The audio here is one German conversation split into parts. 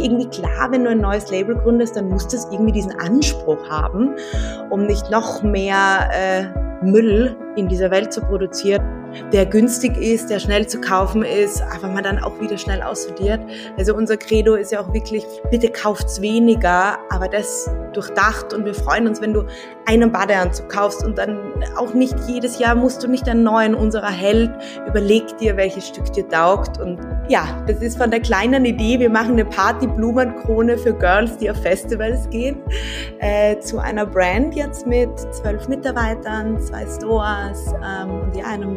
natürlich irgendwie klar, wenn du ein neues Label gründest, dann muss das irgendwie diesen Anspruch haben, um nicht noch mehr äh, Müll in dieser Welt zu produzieren der günstig ist, der schnell zu kaufen ist, aber man dann auch wieder schnell aussortiert. Also unser Credo ist ja auch wirklich, bitte kauft's weniger, aber das durchdacht und wir freuen uns, wenn du einen Badeanzug kaufst und dann auch nicht jedes Jahr musst du nicht einen neuen, unserer Held, überleg dir, welches Stück dir taugt. Und ja, das ist von der kleinen Idee, wir machen eine Party-Blumenkrone für Girls, die auf Festivals gehen, äh, zu einer Brand jetzt mit zwölf Mitarbeitern, zwei Stores ähm, und ja, einem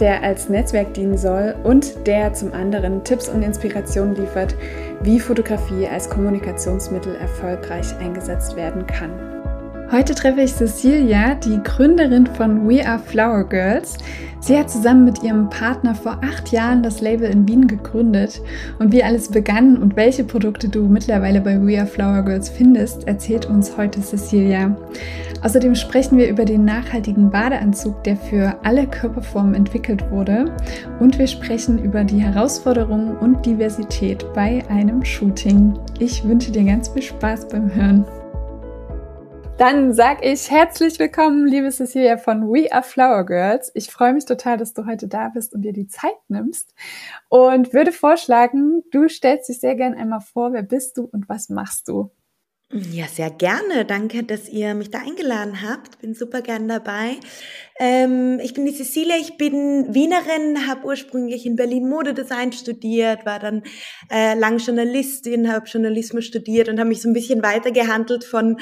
der als Netzwerk dienen soll und der zum anderen Tipps und Inspirationen liefert, wie Fotografie als Kommunikationsmittel erfolgreich eingesetzt werden kann. Heute treffe ich Cecilia, die Gründerin von We Are Flower Girls. Sie hat zusammen mit ihrem Partner vor acht Jahren das Label in Wien gegründet. Und wie alles begann und welche Produkte du mittlerweile bei We Are Flower Girls findest, erzählt uns heute Cecilia. Außerdem sprechen wir über den nachhaltigen Badeanzug, der für alle Körperformen entwickelt wurde. Und wir sprechen über die Herausforderungen und Diversität bei einem Shooting. Ich wünsche dir ganz viel Spaß beim Hören. Dann sag ich herzlich willkommen, liebe Cecilia von We Are Flower Girls. Ich freue mich total, dass du heute da bist und dir die Zeit nimmst und würde vorschlagen, du stellst dich sehr gern einmal vor, wer bist du und was machst du? Ja, sehr gerne. Danke, dass ihr mich da eingeladen habt. Bin super gern dabei. Ähm, ich bin die Cecilia, ich bin Wienerin, habe ursprünglich in Berlin Modedesign studiert, war dann äh, lang Journalistin, habe Journalismus studiert und habe mich so ein bisschen weitergehandelt von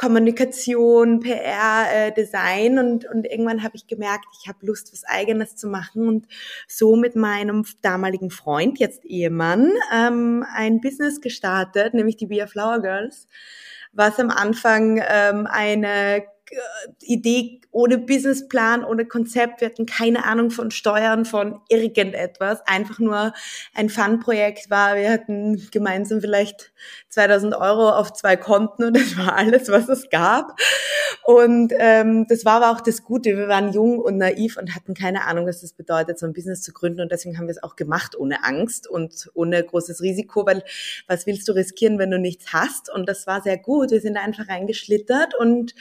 Kommunikation, PR, äh, Design und, und irgendwann habe ich gemerkt, ich habe Lust, was eigenes zu machen und so mit meinem damaligen Freund, jetzt Ehemann, ähm, ein Business gestartet, nämlich die a Flower Girls, was am Anfang ähm, eine Idee ohne Businessplan, ohne Konzept. Wir hatten keine Ahnung von Steuern, von irgendetwas. Einfach nur ein Fun-Projekt war. Wir hatten gemeinsam vielleicht 2000 Euro auf zwei Konten und das war alles, was es gab. Und ähm, das war aber auch das Gute. Wir waren jung und naiv und hatten keine Ahnung, was das bedeutet, so ein Business zu gründen. Und deswegen haben wir es auch gemacht ohne Angst und ohne großes Risiko, weil was willst du riskieren, wenn du nichts hast? Und das war sehr gut. Wir sind einfach reingeschlittert und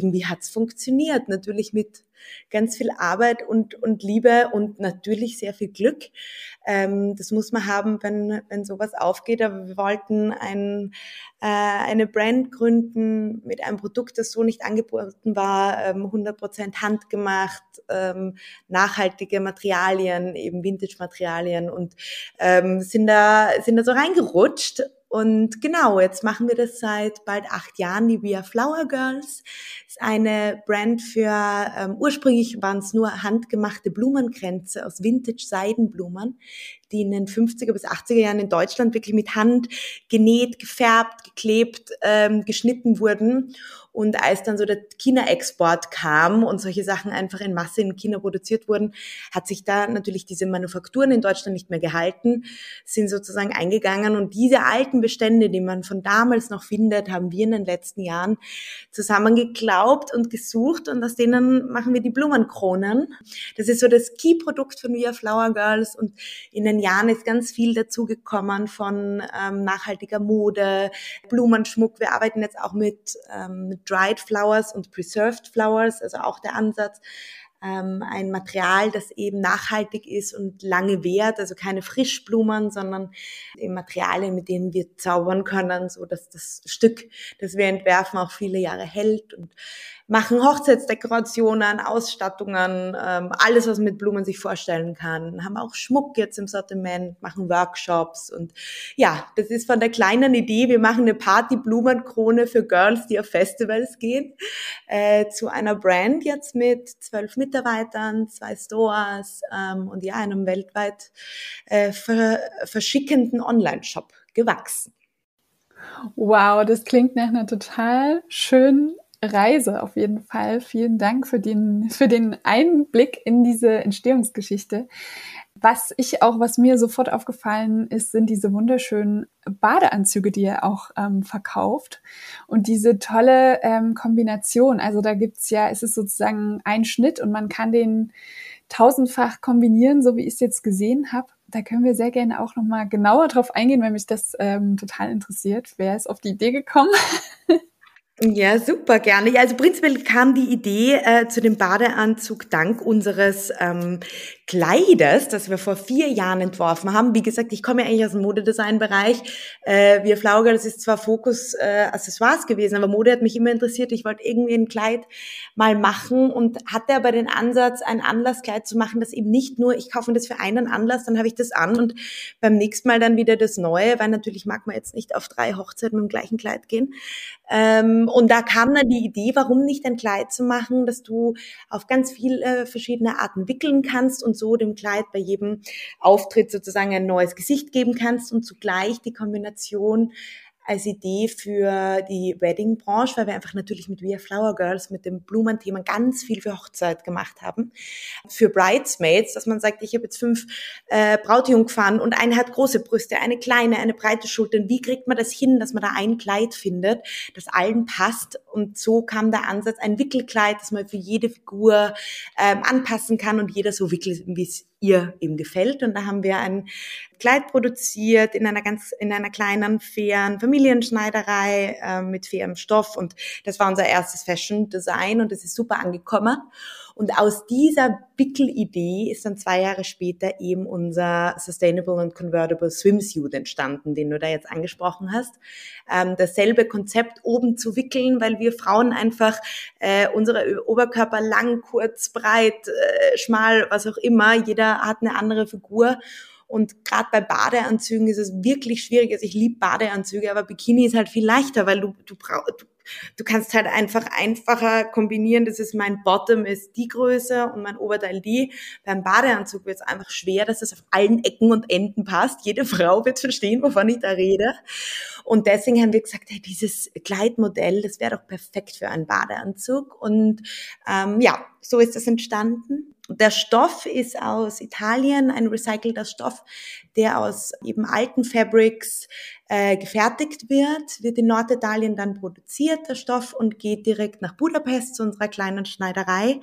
irgendwie hat's funktioniert. Natürlich mit ganz viel Arbeit und, und Liebe und natürlich sehr viel Glück. Ähm, das muss man haben, wenn, wenn sowas aufgeht. Aber wir wollten ein, äh, eine Brand gründen mit einem Produkt, das so nicht angeboten war, ähm, 100% handgemacht, ähm, nachhaltige Materialien, eben Vintage-Materialien und ähm, sind, da, sind da so reingerutscht und genau, jetzt machen wir das seit bald acht Jahren, die We Are Flower Girls. Ist eine Brand für, ähm, ursprünglich waren es nur handgemachte Blumenkränze aus Vintage-Seidenblumen, die in den 50er bis 80er Jahren in Deutschland wirklich mit Hand genäht, gefärbt, geklebt, ähm, geschnitten wurden. Und als dann so der China-Export kam und solche Sachen einfach in Masse in China produziert wurden, hat sich da natürlich diese Manufakturen in Deutschland nicht mehr gehalten, sind sozusagen eingegangen. Und diese alten Bestände, die man von damals noch findet, haben wir in den letzten Jahren zusammengeglaubt und gesucht. Und aus denen machen wir die Blumenkronen. Das ist so das Key-Produkt von We Are Flower Girls. Und in den Jahren ist ganz viel dazugekommen von ähm, nachhaltiger Mode, Blumenschmuck. Wir arbeiten jetzt auch mit, ähm, mit Dried Flowers und Preserved Flowers, also auch der Ansatz, ähm, ein Material, das eben nachhaltig ist und lange währt, also keine Frischblumen, sondern eben Materialien, mit denen wir zaubern können, so dass das Stück, das wir entwerfen, auch viele Jahre hält und machen Hochzeitsdekorationen, Ausstattungen, ähm, alles, was man mit Blumen sich vorstellen kann. Haben auch Schmuck jetzt im Sortiment, machen Workshops und ja, das ist von der kleinen Idee, wir machen eine Party-Blumenkrone für Girls, die auf Festivals gehen, äh, zu einer Brand jetzt mit zwölf Mitarbeitern, zwei Stores ähm, und ja, einem weltweit äh, ver verschickenden Online-Shop gewachsen. Wow, das klingt nach einer total schönen Reise auf jeden Fall. Vielen Dank für den, für den Einblick in diese Entstehungsgeschichte. Was ich auch, was mir sofort aufgefallen ist, sind diese wunderschönen Badeanzüge, die ihr auch ähm, verkauft. Und diese tolle ähm, Kombination. Also da gibt's ja, es ist sozusagen ein Schnitt und man kann den tausendfach kombinieren, so wie ich es jetzt gesehen habe. Da können wir sehr gerne auch nochmal genauer drauf eingehen, wenn mich das ähm, total interessiert. Wer ist auf die Idee gekommen? Ja, super gerne. Also prinzipiell kam die Idee äh, zu dem Badeanzug dank unseres ähm, Kleiders, das wir vor vier Jahren entworfen haben. Wie gesagt, ich komme ja eigentlich aus dem Modedesign-Bereich. Äh, wir Flauger, das ist zwar Fokus äh, Accessoires gewesen, aber Mode hat mich immer interessiert. Ich wollte irgendwie ein Kleid mal machen und hatte aber den Ansatz, ein Anlasskleid zu machen, das eben nicht nur, ich kaufe mir das für einen Anlass, dann habe ich das an und beim nächsten Mal dann wieder das Neue, weil natürlich mag man jetzt nicht auf drei Hochzeiten mit dem gleichen Kleid gehen. Ähm, und da kam dann die Idee, warum nicht ein Kleid zu machen, dass du auf ganz viele äh, verschiedene Arten wickeln kannst und so dem Kleid bei jedem Auftritt sozusagen ein neues Gesicht geben kannst und zugleich die Kombination als Idee für die Wedding-Branche, weil wir einfach natürlich mit We Are Flower Girls, mit dem Blumenthema ganz viel für Hochzeit gemacht haben. Für Bridesmaids, dass man sagt, ich habe jetzt fünf äh, Brautjungfern und eine hat große Brüste, eine kleine, eine breite Schulter. Wie kriegt man das hin, dass man da ein Kleid findet, das allen passt? Und so kam der Ansatz, ein Wickelkleid, das man für jede Figur ähm, anpassen kann und jeder so wickelt, wie es ihr eben gefällt. Und da haben wir ein Kleid produziert in einer ganz, in einer kleinen, fairen Familienschneiderei äh, mit fairem Stoff. Und das war unser erstes Fashion Design und das ist super angekommen. Und aus dieser Wickelidee ist dann zwei Jahre später eben unser Sustainable and Convertible Swimsuit entstanden, den du da jetzt angesprochen hast. Ähm, dasselbe Konzept oben zu wickeln, weil wir Frauen einfach äh, unsere Oberkörper lang, kurz, breit, äh, schmal, was auch immer, jeder hat eine andere Figur. Und gerade bei Badeanzügen ist es wirklich schwierig. Also ich liebe Badeanzüge, aber Bikini ist halt viel leichter, weil du, du, brauch, du Du kannst halt einfach einfacher kombinieren. Das ist mein Bottom ist die Größe und mein Oberteil die. Beim Badeanzug wird es einfach schwer, dass es auf allen Ecken und Enden passt. Jede Frau wird verstehen, wovon ich da rede. Und deswegen haben wir gesagt, hey, dieses Kleidmodell, das wäre doch perfekt für einen Badeanzug. Und ähm, ja, so ist das entstanden. Der Stoff ist aus Italien, ein recycelter Stoff, der aus eben alten Fabrics äh, gefertigt wird, wird in Norditalien dann produziert, der Stoff, und geht direkt nach Budapest zu unserer kleinen Schneiderei.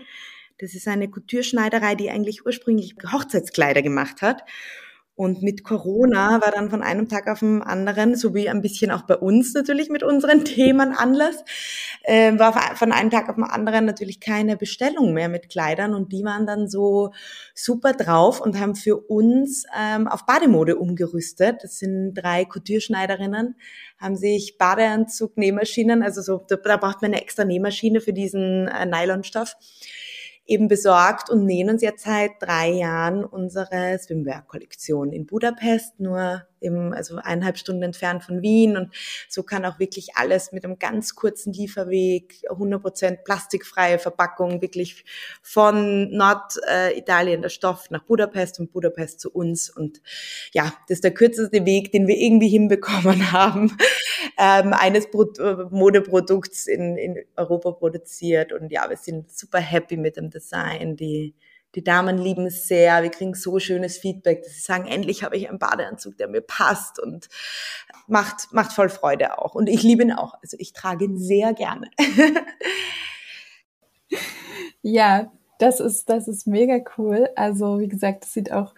Das ist eine Couture-Schneiderei, die eigentlich ursprünglich Hochzeitskleider gemacht hat. Und mit Corona war dann von einem Tag auf den anderen, so wie ein bisschen auch bei uns natürlich mit unseren Themen Anlass, äh, war von einem Tag auf den anderen natürlich keine Bestellung mehr mit Kleidern und die waren dann so super drauf und haben für uns ähm, auf Bademode umgerüstet. Das sind drei Couture-Schneiderinnen, haben sich Badeanzug, Nähmaschinen, also so, da, da braucht man eine extra Nähmaschine für diesen äh, Nylonstoff eben besorgt und nähen uns jetzt seit drei Jahren unsere Swimwear-Kollektion in Budapest, nur im, also eineinhalb Stunden entfernt von Wien. Und so kann auch wirklich alles mit einem ganz kurzen Lieferweg, 100% plastikfreie Verpackung, wirklich von Norditalien der Stoff nach Budapest und Budapest zu uns. Und ja, das ist der kürzeste Weg, den wir irgendwie hinbekommen haben, ähm, eines Pro Modeprodukts in, in Europa produziert. Und ja, wir sind super happy mit dem Design, die die Damen lieben es sehr. Wir kriegen so schönes Feedback, dass sie sagen, endlich habe ich einen Badeanzug, der mir passt und macht, macht voll Freude auch. Und ich liebe ihn auch. Also ich trage ihn sehr gerne. ja, das ist, das ist mega cool. Also, wie gesagt, das sieht auch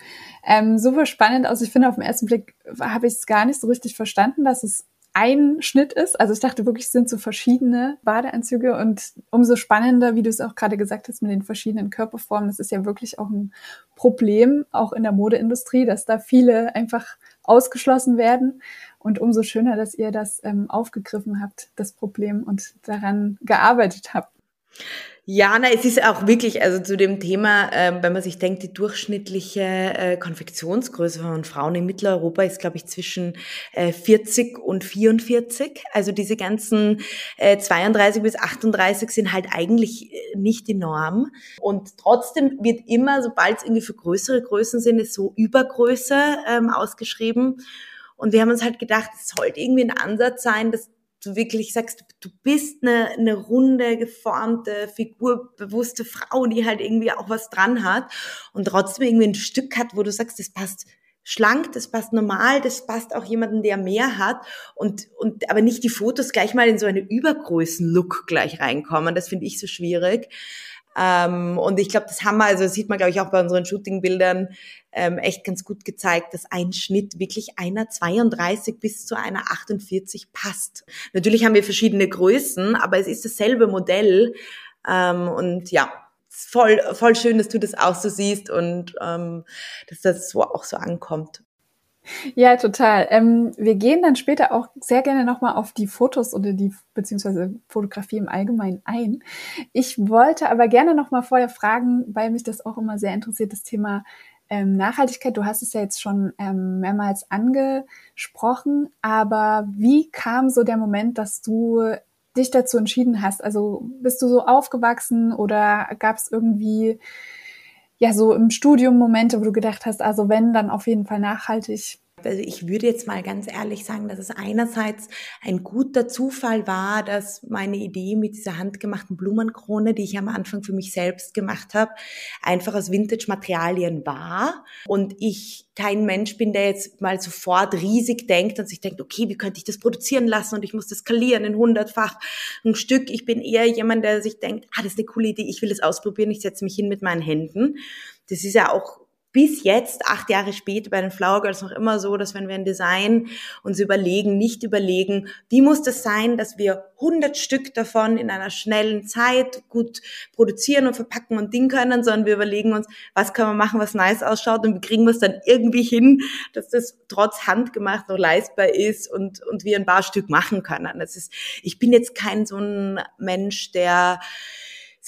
ähm, super spannend aus. Ich finde, auf den ersten Blick habe ich es gar nicht so richtig verstanden, dass es ein Schnitt ist. Also ich dachte wirklich, es sind so verschiedene Badeanzüge und umso spannender, wie du es auch gerade gesagt hast, mit den verschiedenen Körperformen. Das ist ja wirklich auch ein Problem, auch in der Modeindustrie, dass da viele einfach ausgeschlossen werden. Und umso schöner, dass ihr das ähm, aufgegriffen habt, das Problem, und daran gearbeitet habt. Ja, na, es ist auch wirklich, also zu dem Thema, äh, wenn man sich denkt, die durchschnittliche äh, Konfektionsgröße von Frauen in Mitteleuropa ist, glaube ich, zwischen äh, 40 und 44. Also diese ganzen äh, 32 bis 38 sind halt eigentlich äh, nicht die Norm. Und trotzdem wird immer, sobald es irgendwie für größere Größen sind, ist so Übergröße ähm, ausgeschrieben. Und wir haben uns halt gedacht, es sollte irgendwie ein Ansatz sein, dass du wirklich sagst, du bist eine, eine runde, geformte, figurbewusste Frau, die halt irgendwie auch was dran hat und trotzdem irgendwie ein Stück hat, wo du sagst, das passt schlank, das passt normal, das passt auch jemanden, der mehr hat und, und aber nicht die Fotos gleich mal in so eine Übergrößen-Look gleich reinkommen. Das finde ich so schwierig. Ähm, und ich glaube, das haben wir, also das sieht man, glaube ich, auch bei unseren Shootingbildern ähm, echt ganz gut gezeigt, dass ein Schnitt wirklich einer 32 bis zu einer 48 passt. Natürlich haben wir verschiedene Größen, aber es ist dasselbe Modell. Ähm, und ja, voll, voll schön, dass du das auch so siehst und ähm, dass das so auch so ankommt. Ja, total. Ähm, wir gehen dann später auch sehr gerne nochmal auf die Fotos oder die beziehungsweise Fotografie im Allgemeinen ein. Ich wollte aber gerne nochmal vorher fragen, weil mich das auch immer sehr interessiert, das Thema ähm, Nachhaltigkeit. Du hast es ja jetzt schon ähm, mehrmals angesprochen, aber wie kam so der Moment, dass du dich dazu entschieden hast? Also bist du so aufgewachsen oder gab es irgendwie ja so im Studium Momente, wo du gedacht hast, also wenn, dann auf jeden Fall nachhaltig? Also ich würde jetzt mal ganz ehrlich sagen, dass es einerseits ein guter Zufall war, dass meine Idee mit dieser handgemachten Blumenkrone, die ich am Anfang für mich selbst gemacht habe, einfach aus Vintage-Materialien war und ich kein Mensch bin, der jetzt mal sofort riesig denkt und sich denkt, okay, wie könnte ich das produzieren lassen und ich muss das skalieren in hundertfach ein Stück. Ich bin eher jemand, der sich denkt, ah, das ist eine coole Idee, ich will das ausprobieren, ich setze mich hin mit meinen Händen. Das ist ja auch bis jetzt, acht Jahre später bei den Flower Girls noch immer so, dass wenn wir ein Design uns überlegen, nicht überlegen, wie muss das sein, dass wir 100 Stück davon in einer schnellen Zeit gut produzieren und verpacken und Ding können, sondern wir überlegen uns, was können wir machen, was nice ausschaut und wie kriegen wir es dann irgendwie hin, dass das trotz handgemacht noch leistbar ist und, und wir ein paar Stück machen können. Das ist, ich bin jetzt kein so ein Mensch, der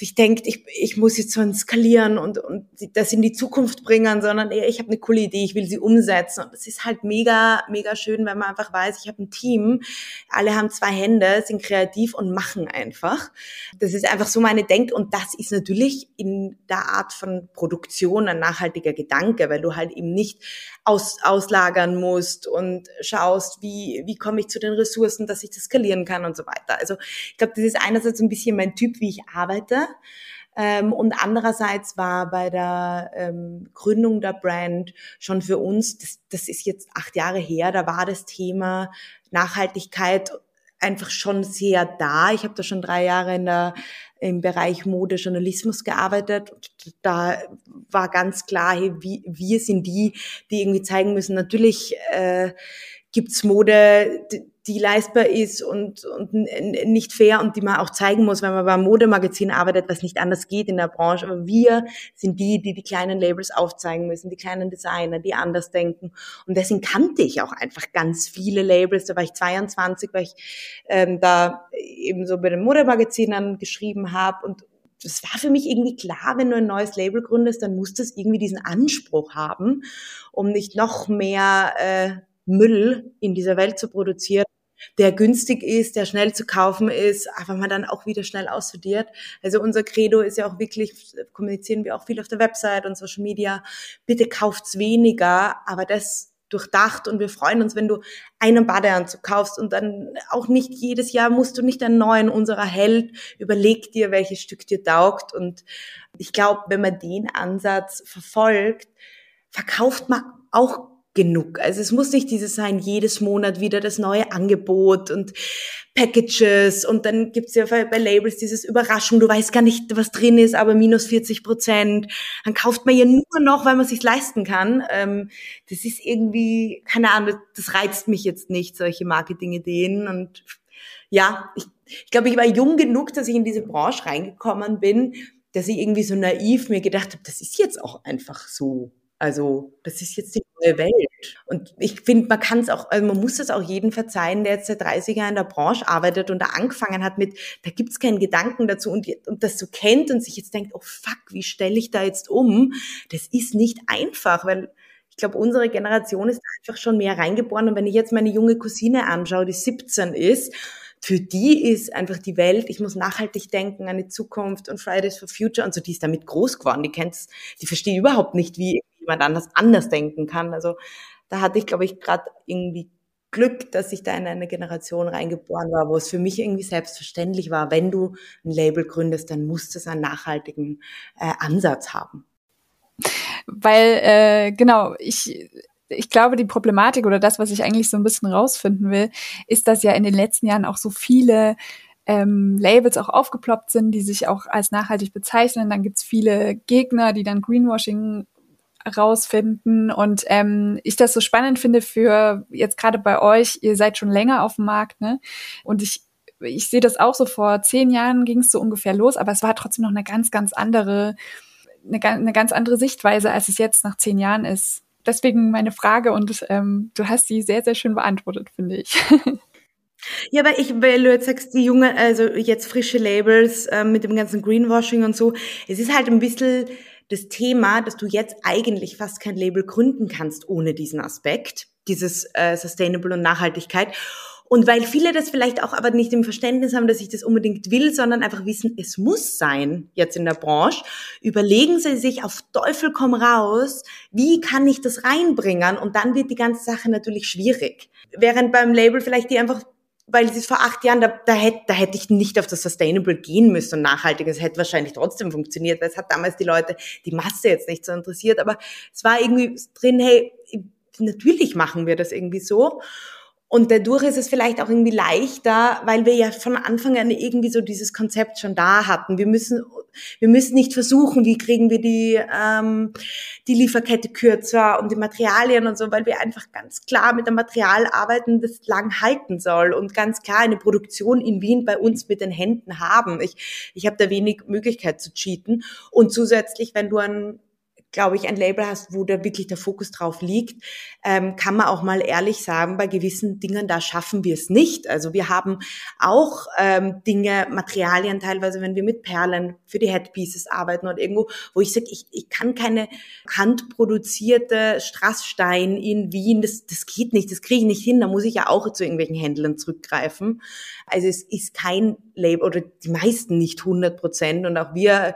sich denkt, ich, ich muss jetzt so skalieren und, und das in die Zukunft bringen, sondern eher, ich habe eine coole Idee, ich will sie umsetzen. Und es ist halt mega, mega schön, wenn man einfach weiß, ich habe ein Team, alle haben zwei Hände, sind kreativ und machen einfach. Das ist einfach so meine Denk- und das ist natürlich in der Art von Produktion ein nachhaltiger Gedanke, weil du halt eben nicht aus, auslagern musst und schaust, wie, wie komme ich zu den Ressourcen, dass ich das skalieren kann und so weiter. Also ich glaube, das ist einerseits ein bisschen mein Typ, wie ich arbeite. Ähm, und andererseits war bei der ähm, Gründung der Brand schon für uns, das, das ist jetzt acht Jahre her, da war das Thema Nachhaltigkeit einfach schon sehr da. Ich habe da schon drei Jahre in der, im Bereich Mode, Journalismus gearbeitet. Da war ganz klar, hey, wir sind die, die irgendwie zeigen müssen, natürlich äh, gibt's Mode, die leistbar ist und, und nicht fair und die man auch zeigen muss, wenn man beim Modemagazin arbeitet, was nicht anders geht in der Branche. Aber wir sind die, die die kleinen Labels aufzeigen müssen, die kleinen Designer, die anders denken. Und deswegen kannte ich auch einfach ganz viele Labels. Da war ich 22, weil ich ähm, da eben so bei den Modemagazinen geschrieben habe und das war für mich irgendwie klar, wenn du ein neues Label gründest, dann muss das irgendwie diesen Anspruch haben, um nicht noch mehr äh, Müll in dieser Welt zu produzieren, der günstig ist, der schnell zu kaufen ist, aber man dann auch wieder schnell aussortiert. Also unser Credo ist ja auch wirklich, kommunizieren wir auch viel auf der Website und Social Media, bitte kauft's weniger, aber das durchdacht und wir freuen uns, wenn du einen Badeanzug kaufst und dann auch nicht jedes Jahr musst du nicht einen neuen, unserer Held, überleg dir, welches Stück dir taugt. Und ich glaube, wenn man den Ansatz verfolgt, verkauft man auch genug. Also es muss nicht dieses sein, jedes Monat wieder das neue Angebot und Packages und dann gibt's ja bei Labels dieses Überraschung, du weißt gar nicht, was drin ist, aber minus 40 Prozent. Dann kauft man ja nur noch, weil man sich leisten kann. Ähm, das ist irgendwie, keine Ahnung, das reizt mich jetzt nicht, solche Marketingideen und ja, ich, ich glaube, ich war jung genug, dass ich in diese Branche reingekommen bin, dass ich irgendwie so naiv mir gedacht habe, das ist jetzt auch einfach so. Also das ist jetzt die neue Welt. Und ich finde, man kann es auch, also man muss es auch jedem verzeihen, der jetzt seit 30 Jahren in der Branche arbeitet und da angefangen hat mit, da gibt's keinen Gedanken dazu und, und das so kennt und sich jetzt denkt, oh fuck, wie stelle ich da jetzt um? Das ist nicht einfach, weil ich glaube, unsere Generation ist einfach schon mehr reingeboren. Und wenn ich jetzt meine junge Cousine anschaue, die 17 ist, für die ist einfach die Welt, ich muss nachhaltig denken an die Zukunft und Fridays for Future und so, die ist damit groß geworden. Die kennt's, die versteht überhaupt nicht, wie jemand anders anders denken kann. Also da hatte ich, glaube ich, gerade irgendwie Glück, dass ich da in eine Generation reingeboren war, wo es für mich irgendwie selbstverständlich war, wenn du ein Label gründest, dann muss es einen nachhaltigen äh, Ansatz haben. Weil, äh, genau, ich ich glaube, die Problematik oder das, was ich eigentlich so ein bisschen rausfinden will, ist, dass ja in den letzten Jahren auch so viele ähm, Labels auch aufgeploppt sind, die sich auch als nachhaltig bezeichnen. Dann gibt's viele Gegner, die dann Greenwashing rausfinden. Und ähm, ich das so spannend finde für jetzt gerade bei euch, ihr seid schon länger auf dem Markt, ne? Und ich, ich sehe das auch so vor zehn Jahren ging es so ungefähr los, aber es war trotzdem noch eine ganz, ganz andere, eine, eine ganz andere Sichtweise, als es jetzt nach zehn Jahren ist. Deswegen meine Frage und ähm, du hast sie sehr, sehr schön beantwortet, finde ich. Ja, aber ich, weil du jetzt sagst, die junge, also jetzt frische Labels äh, mit dem ganzen Greenwashing und so, es ist halt ein bisschen das Thema, dass du jetzt eigentlich fast kein Label gründen kannst ohne diesen Aspekt, dieses äh, Sustainable und Nachhaltigkeit. Und weil viele das vielleicht auch aber nicht im Verständnis haben, dass ich das unbedingt will, sondern einfach wissen, es muss sein jetzt in der Branche, überlegen sie sich auf Teufel komm raus, wie kann ich das reinbringen? Und dann wird die ganze Sache natürlich schwierig. Während beim Label vielleicht die einfach weil es ist vor acht Jahren, da, da, hätte, da hätte ich nicht auf das Sustainable gehen müssen und nachhaltig. Es hätte wahrscheinlich trotzdem funktioniert, weil es hat damals die Leute, die Masse jetzt nicht so interessiert. Aber es war irgendwie drin, hey, natürlich machen wir das irgendwie so. Und dadurch ist es vielleicht auch irgendwie leichter, weil wir ja von Anfang an irgendwie so dieses Konzept schon da hatten. Wir müssen, wir müssen nicht versuchen, wie kriegen wir die, ähm, die Lieferkette kürzer und die Materialien und so, weil wir einfach ganz klar mit dem Material arbeiten, das lang halten soll und ganz klar eine Produktion in Wien bei uns mit den Händen haben. Ich, ich habe da wenig Möglichkeit zu cheaten. Und zusätzlich, wenn du ein glaube ich, ein Label hast, wo da wirklich der Fokus drauf liegt, ähm, kann man auch mal ehrlich sagen, bei gewissen Dingen, da schaffen wir es nicht. Also wir haben auch ähm, Dinge, Materialien teilweise, wenn wir mit Perlen für die Headpieces arbeiten oder irgendwo, wo ich sage, ich, ich kann keine handproduzierte Strassstein in Wien, das, das geht nicht, das kriege ich nicht hin, da muss ich ja auch zu irgendwelchen Händlern zurückgreifen. Also es ist kein Label oder die meisten nicht 100 Prozent und auch wir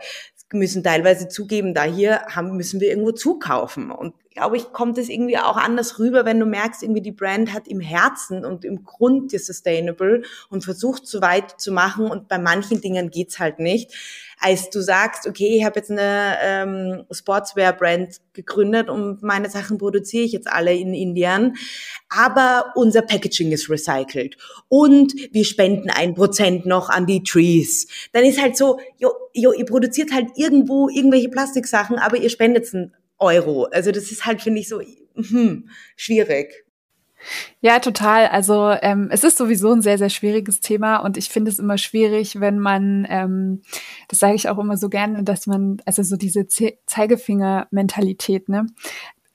müssen teilweise zugeben, da hier haben, müssen wir irgendwo zukaufen. Und glaube ich, kommt es irgendwie auch anders rüber, wenn du merkst, irgendwie die Brand hat im Herzen und im Grund die Sustainable und versucht so weit zu machen und bei manchen Dingen geht's halt nicht. Als du sagst, okay, ich habe jetzt eine ähm, Sportswear-Brand gegründet und meine Sachen produziere ich jetzt alle in Indien, aber unser Packaging ist recycelt und wir spenden ein Prozent noch an die Trees. Dann ist halt so, jo, jo, ihr produziert halt irgendwo irgendwelche Plastiksachen, aber ihr spendet einen Euro. Also das ist halt, finde ich, so hm, schwierig. Ja, total. Also ähm, es ist sowieso ein sehr, sehr schwieriges Thema und ich finde es immer schwierig, wenn man, ähm, das sage ich auch immer so gerne, dass man, also so diese Ze Zeigefinger-Mentalität, ne?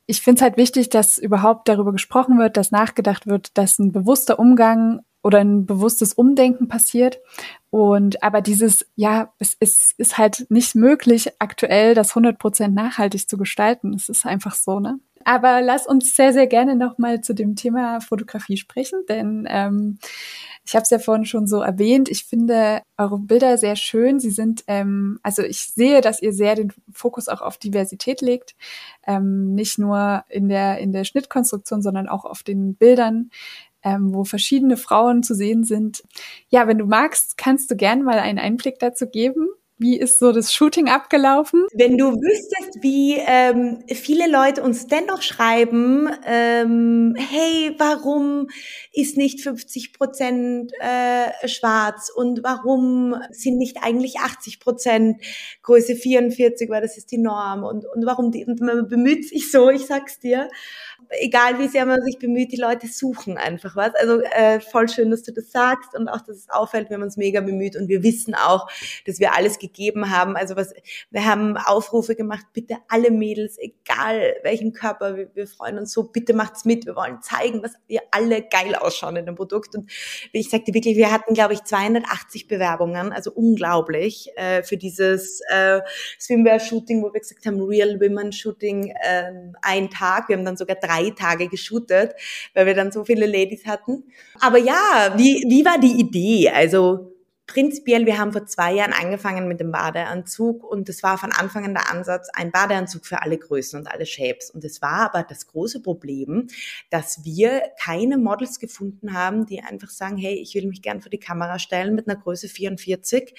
Ich finde es halt wichtig, dass überhaupt darüber gesprochen wird, dass nachgedacht wird, dass ein bewusster Umgang oder ein bewusstes Umdenken passiert. Und aber dieses, ja, es, es ist halt nicht möglich, aktuell das 100 Prozent nachhaltig zu gestalten. Es ist einfach so, ne? Aber lass uns sehr, sehr gerne nochmal zu dem Thema Fotografie sprechen, denn ähm, ich habe es ja vorhin schon so erwähnt. Ich finde eure Bilder sehr schön. Sie sind, ähm, also ich sehe, dass ihr sehr den Fokus auch auf Diversität legt, ähm, nicht nur in der in der Schnittkonstruktion, sondern auch auf den Bildern ähm, wo verschiedene Frauen zu sehen sind. Ja, wenn du magst, kannst du gern mal einen Einblick dazu geben. Wie ist so das Shooting abgelaufen? Wenn du wüsstest, wie ähm, viele Leute uns dennoch schreiben, ähm, hey, warum ist nicht 50 Prozent äh, schwarz und warum sind nicht eigentlich 80 Prozent Größe 44, weil das ist die Norm und, und warum die, und man bemüht sich so, ich sag's dir egal wie sehr man sich bemüht, die Leute suchen einfach was. Also äh, voll schön, dass du das sagst und auch, dass es auffällt, wir haben uns mega bemüht und wir wissen auch, dass wir alles gegeben haben. Also was, wir haben Aufrufe gemacht, bitte alle Mädels, egal welchen Körper, wir, wir freuen uns so, bitte macht's mit. Wir wollen zeigen, dass wir alle geil ausschauen in dem Produkt. Und ich sagte wirklich, wir hatten, glaube ich, 280 Bewerbungen, also unglaublich, äh, für dieses äh, Swimwear-Shooting, wo wir gesagt haben, Real Women Shooting, äh, ein Tag. Wir haben dann sogar drei drei Tage geshootet, weil wir dann so viele Ladies hatten. Aber ja, wie, wie war die Idee? Also prinzipiell, wir haben vor zwei Jahren angefangen mit dem Badeanzug und das war von Anfang an der Ansatz, ein Badeanzug für alle Größen und alle Shapes. Und es war aber das große Problem, dass wir keine Models gefunden haben, die einfach sagen, hey, ich will mich gern vor die Kamera stellen mit einer Größe 44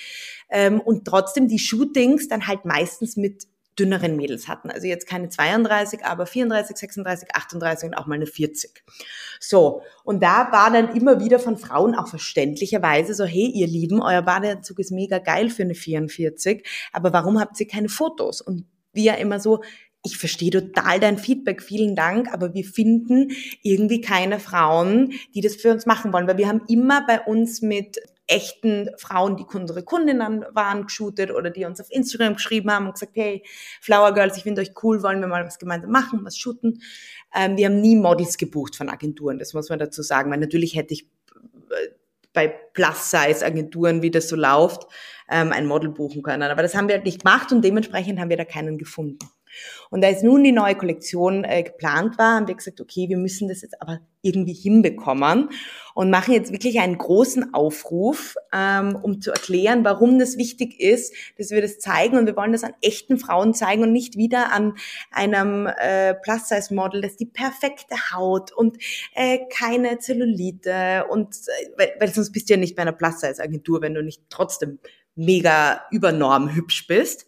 ähm, und trotzdem die Shootings dann halt meistens mit dünneren Mädels hatten. Also jetzt keine 32, aber 34, 36, 38 und auch mal eine 40. So, und da war dann immer wieder von Frauen auch verständlicherweise so, hey, ihr Lieben, euer Badeanzug ist mega geil für eine 44, aber warum habt ihr keine Fotos? Und wir immer so, ich verstehe total dein Feedback, vielen Dank, aber wir finden irgendwie keine Frauen, die das für uns machen wollen, weil wir haben immer bei uns mit echten Frauen, die unsere Kundinnen waren, geshootet oder die uns auf Instagram geschrieben haben und gesagt, hey, Flower Girls, ich finde euch cool, wollen wir mal was gemeinsam machen, was shooten. Ähm, wir haben nie Models gebucht von Agenturen, das muss man dazu sagen, weil natürlich hätte ich äh, bei Plus-Size-Agenturen, wie das so läuft, ähm, ein Model buchen können. Aber das haben wir halt nicht gemacht und dementsprechend haben wir da keinen gefunden. Und als nun die neue Kollektion äh, geplant war, haben wir gesagt, okay, wir müssen das jetzt aber irgendwie hinbekommen und machen jetzt wirklich einen großen Aufruf, ähm, um zu erklären, warum das wichtig ist, dass wir das zeigen. Und wir wollen das an echten Frauen zeigen und nicht wieder an einem äh, Plus-Size-Model, das die perfekte Haut und äh, keine Zellulite und äh, weil, weil sonst bist du ja nicht bei einer Plus-Size-Agentur, wenn du nicht trotzdem mega übernorm hübsch bist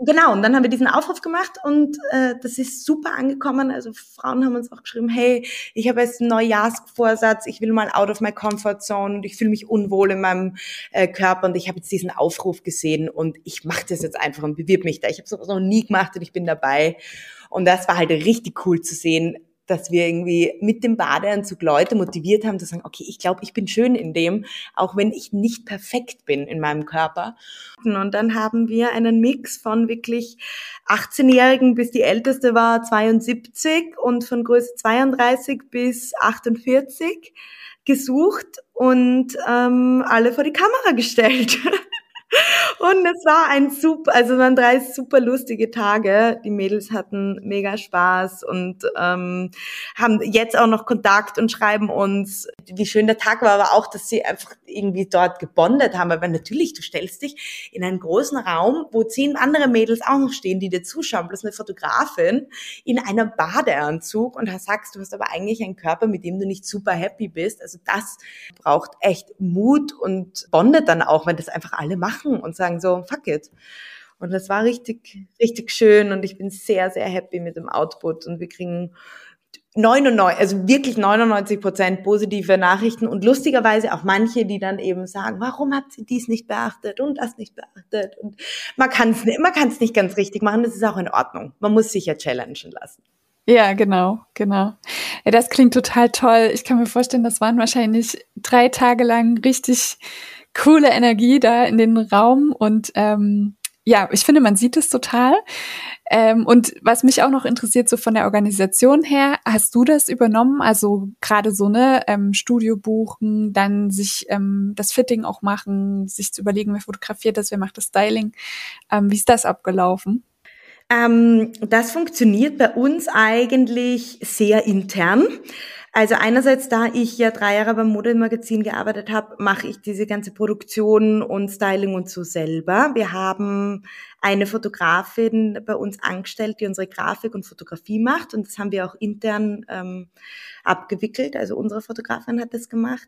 genau, und dann haben wir diesen Aufruf gemacht und äh, das ist super angekommen. Also Frauen haben uns auch geschrieben, hey, ich habe jetzt einen Neujahrsvorsatz, ich will mal out of my comfort zone und ich fühle mich unwohl in meinem äh, Körper und ich habe jetzt diesen Aufruf gesehen und ich mache das jetzt einfach und bewirb mich da. Ich habe sowas noch nie gemacht und ich bin dabei. Und das war halt richtig cool zu sehen, dass wir irgendwie mit dem Badeanzug Leute motiviert haben zu sagen, okay, ich glaube, ich bin schön in dem, auch wenn ich nicht perfekt bin in meinem Körper. Und dann haben wir einen Mix von wirklich 18-Jährigen bis die älteste war 72 und von Größe 32 bis 48 gesucht und ähm, alle vor die Kamera gestellt. Und es war ein super, also waren drei super lustige Tage. Die Mädels hatten mega Spaß und ähm, haben jetzt auch noch Kontakt und schreiben uns, wie schön der Tag war, aber auch, dass sie einfach irgendwie dort gebondet haben. Aber natürlich, du stellst dich in einen großen Raum, wo zehn andere Mädels auch noch stehen, die dir zuschauen, plus eine Fotografin in einem Badeanzug und sagst, du hast aber eigentlich einen Körper, mit dem du nicht super happy bist. Also das braucht echt Mut und bondet dann auch, wenn das einfach alle machen und sagen so, fuck it. Und das war richtig, richtig schön und ich bin sehr, sehr happy mit dem Output und wir kriegen 99, also wirklich 99 Prozent positive Nachrichten und lustigerweise auch manche, die dann eben sagen, warum hat sie dies nicht beachtet und das nicht beachtet und man kann es man nicht ganz richtig machen, das ist auch in Ordnung. Man muss sich ja challengen lassen. Ja, genau, genau. Ja, das klingt total toll. Ich kann mir vorstellen, das waren wahrscheinlich drei Tage lang richtig coole Energie da in den Raum und ähm, ja, ich finde, man sieht es total. Ähm, und was mich auch noch interessiert, so von der Organisation her, hast du das übernommen? Also gerade so ne ähm, Studio buchen, dann sich ähm, das Fitting auch machen, sich zu überlegen, wer fotografiert das, wer macht das Styling. Ähm, wie ist das abgelaufen? Ähm, das funktioniert bei uns eigentlich sehr intern. Also einerseits, da ich ja drei Jahre beim Modemagazin gearbeitet habe, mache ich diese ganze Produktion und Styling und so selber. Wir haben eine Fotografin bei uns angestellt, die unsere Grafik und Fotografie macht und das haben wir auch intern ähm, abgewickelt. Also unsere Fotografin hat das gemacht.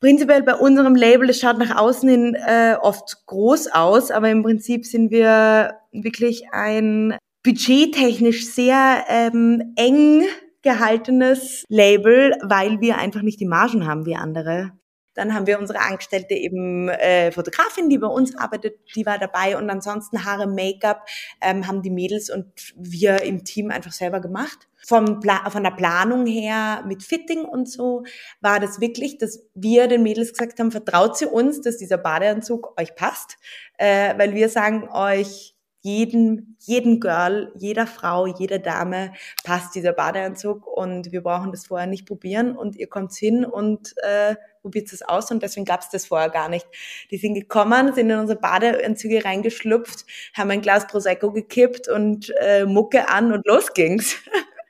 Prinzipiell bei unserem Label, es schaut nach außen hin äh, oft groß aus, aber im Prinzip sind wir wirklich ein budgettechnisch sehr ähm, eng gehaltenes Label, weil wir einfach nicht die Margen haben wie andere. Dann haben wir unsere Angestellte eben äh, Fotografin, die bei uns arbeitet, die war dabei und ansonsten Haare, Make-up ähm, haben die Mädels und wir im Team einfach selber gemacht. Vom von der Planung her mit Fitting und so war das wirklich, dass wir den Mädels gesagt haben, vertraut sie uns, dass dieser Badeanzug euch passt, äh, weil wir sagen euch, jeden, jeden Girl, jeder Frau, jeder Dame passt dieser Badeanzug und wir brauchen das vorher nicht probieren und ihr kommt hin und äh, probiert es aus und deswegen gab es das vorher gar nicht. Die sind gekommen, sind in unsere Badeanzüge reingeschlüpft, haben ein Glas Prosecco gekippt und äh, Mucke an und los ging's.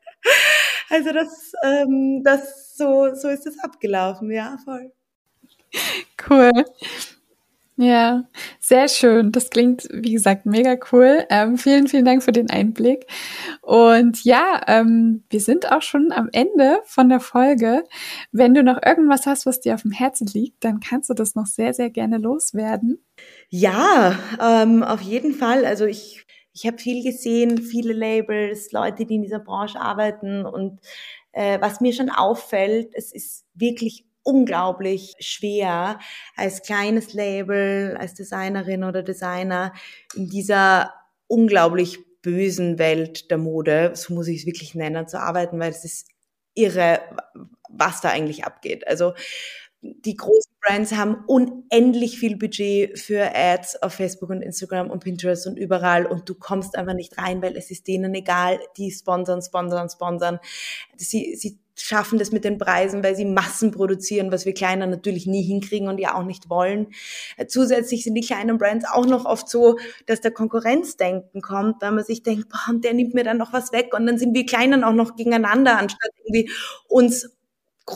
also das, ähm, das so, so ist es abgelaufen, ja, voll. Cool. Ja, sehr schön. Das klingt, wie gesagt, mega cool. Ähm, vielen, vielen Dank für den Einblick. Und ja, ähm, wir sind auch schon am Ende von der Folge. Wenn du noch irgendwas hast, was dir auf dem Herzen liegt, dann kannst du das noch sehr, sehr gerne loswerden. Ja, ähm, auf jeden Fall. Also ich, ich habe viel gesehen, viele Labels, Leute, die in dieser Branche arbeiten und äh, was mir schon auffällt, es ist wirklich unglaublich schwer, als kleines Label, als Designerin oder Designer in dieser unglaublich bösen Welt der Mode, so muss ich es wirklich nennen, zu arbeiten, weil es ist irre, was da eigentlich abgeht. Also die großen Brands haben unendlich viel Budget für Ads auf Facebook und Instagram und Pinterest und überall und du kommst einfach nicht rein, weil es ist denen egal, die sponsern, sponsern, sponsern. Sie, sie schaffen das mit den Preisen, weil sie Massen produzieren, was wir Kleiner natürlich nie hinkriegen und ja auch nicht wollen. Zusätzlich sind die kleinen Brands auch noch oft so, dass der Konkurrenzdenken kommt, weil man sich denkt, boah, der nimmt mir dann noch was weg und dann sind wir Kleinen auch noch gegeneinander, anstatt irgendwie uns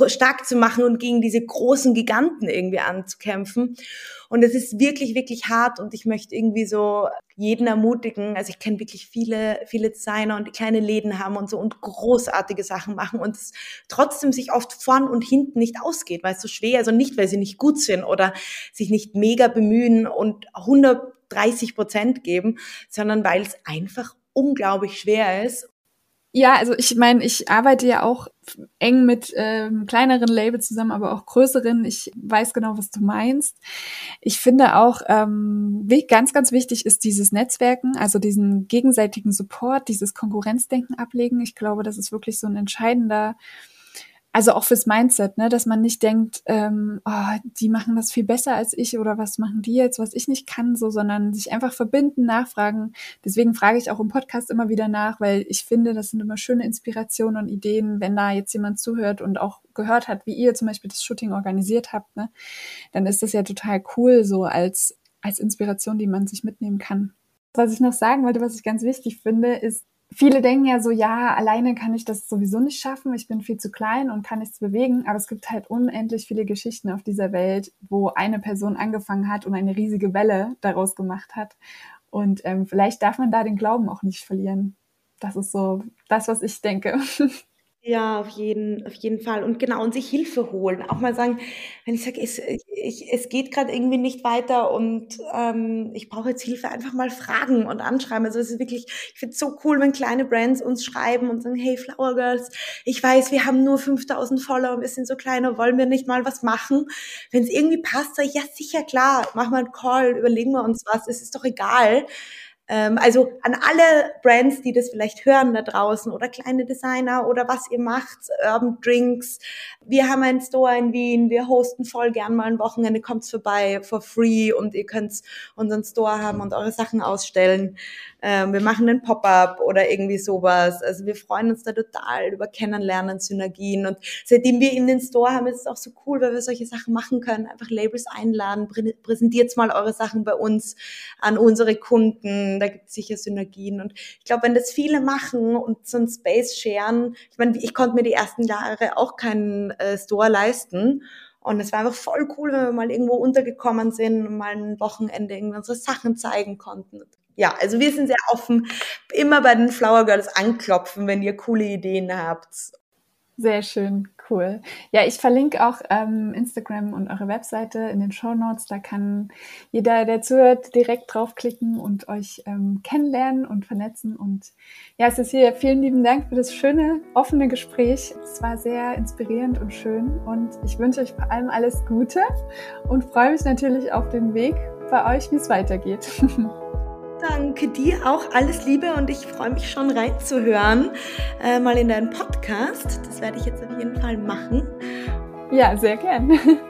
stark zu machen und gegen diese großen Giganten irgendwie anzukämpfen. Und es ist wirklich, wirklich hart und ich möchte irgendwie so jeden ermutigen. Also ich kenne wirklich viele, viele Designer und die kleine Läden haben und so und großartige Sachen machen und es trotzdem sich oft vorn und hinten nicht ausgeht, weil es so schwer, also nicht, weil sie nicht gut sind oder sich nicht mega bemühen und 130 Prozent geben, sondern weil es einfach unglaublich schwer ist ja, also ich meine, ich arbeite ja auch eng mit ähm, kleineren Labels zusammen, aber auch größeren. Ich weiß genau, was du meinst. Ich finde auch, ähm, ganz, ganz wichtig ist dieses Netzwerken, also diesen gegenseitigen Support, dieses Konkurrenzdenken ablegen. Ich glaube, das ist wirklich so ein entscheidender also auch fürs Mindset, ne, dass man nicht denkt, ähm, oh, die machen das viel besser als ich oder was machen die jetzt, was ich nicht kann, so, sondern sich einfach verbinden, nachfragen. Deswegen frage ich auch im Podcast immer wieder nach, weil ich finde, das sind immer schöne Inspirationen und Ideen, wenn da jetzt jemand zuhört und auch gehört hat, wie ihr zum Beispiel das Shooting organisiert habt, ne, dann ist das ja total cool, so als als Inspiration, die man sich mitnehmen kann. Was ich noch sagen wollte, was ich ganz wichtig finde, ist, viele denken ja so, ja, alleine kann ich das sowieso nicht schaffen, ich bin viel zu klein und kann nichts bewegen, aber es gibt halt unendlich viele Geschichten auf dieser Welt, wo eine Person angefangen hat und eine riesige Welle daraus gemacht hat. Und ähm, vielleicht darf man da den Glauben auch nicht verlieren. Das ist so das, was ich denke. Ja, auf jeden, auf jeden Fall. Und genau, und sich Hilfe holen. Auch mal sagen, wenn ich sage, es, ich, es geht gerade irgendwie nicht weiter und ähm, ich brauche jetzt Hilfe, einfach mal fragen und anschreiben. Also es ist wirklich, ich finde es so cool, wenn kleine Brands uns schreiben und sagen, hey Flower Girls, ich weiß, wir haben nur 5000 Follower, wir sind so klein, wollen wir nicht mal was machen? Wenn es irgendwie passt, sage ich, ja sicher, klar, mach mal einen Call, überlegen wir uns was, es ist doch egal. Ähm, also an alle Brands, die das vielleicht hören da draußen oder kleine Designer oder was ihr macht, Urban Drinks. Wir haben einen Store in Wien, wir hosten voll gern mal ein Wochenende, kommt vorbei for free und ihr könnt unseren Store haben und eure Sachen ausstellen. Ähm, wir machen einen Pop-up oder irgendwie sowas. Also wir freuen uns da total über Kennenlernen, Synergien. Und seitdem wir in den Store haben, ist es auch so cool, weil wir solche Sachen machen können. Einfach Labels einladen, prä präsentiert mal eure Sachen bei uns an unsere Kunden. Da gibt es sicher Synergien. Und ich glaube, wenn das viele machen und so ein Space sharen, ich meine, ich konnte mir die ersten Jahre auch keinen äh, Store leisten. Und es war einfach voll cool, wenn wir mal irgendwo untergekommen sind und mal ein Wochenende irgendwie unsere Sachen zeigen konnten ja, also wir sind sehr offen. Immer bei den Flower Girls anklopfen, wenn ihr coole Ideen habt. Sehr schön, cool. Ja, ich verlinke auch ähm, Instagram und eure Webseite in den Show Notes. Da kann jeder, der zuhört, direkt draufklicken und euch ähm, kennenlernen und vernetzen. Und ja, es ist hier vielen lieben Dank für das schöne, offene Gespräch. Es war sehr inspirierend und schön. Und ich wünsche euch vor allem alles Gute und freue mich natürlich auf den Weg bei euch, wie es weitergeht. Danke dir auch alles Liebe und ich freue mich schon reinzuhören, äh, mal in deinen Podcast. Das werde ich jetzt auf jeden Fall machen. Ja, sehr gern.